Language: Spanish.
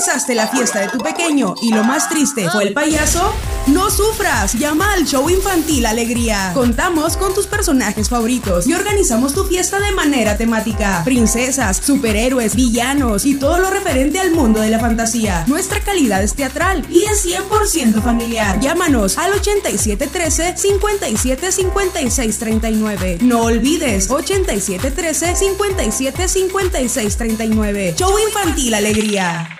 organizaste la fiesta de tu pequeño y lo más triste fue el payaso? No sufras, llama al show infantil Alegría. Contamos con tus personajes favoritos y organizamos tu fiesta de manera temática. Princesas, superhéroes, villanos y todo lo referente al mundo de la fantasía. Nuestra calidad es teatral y es 100% familiar. Llámanos al 8713 575639 No olvides 8713 575639 Show infantil Alegría.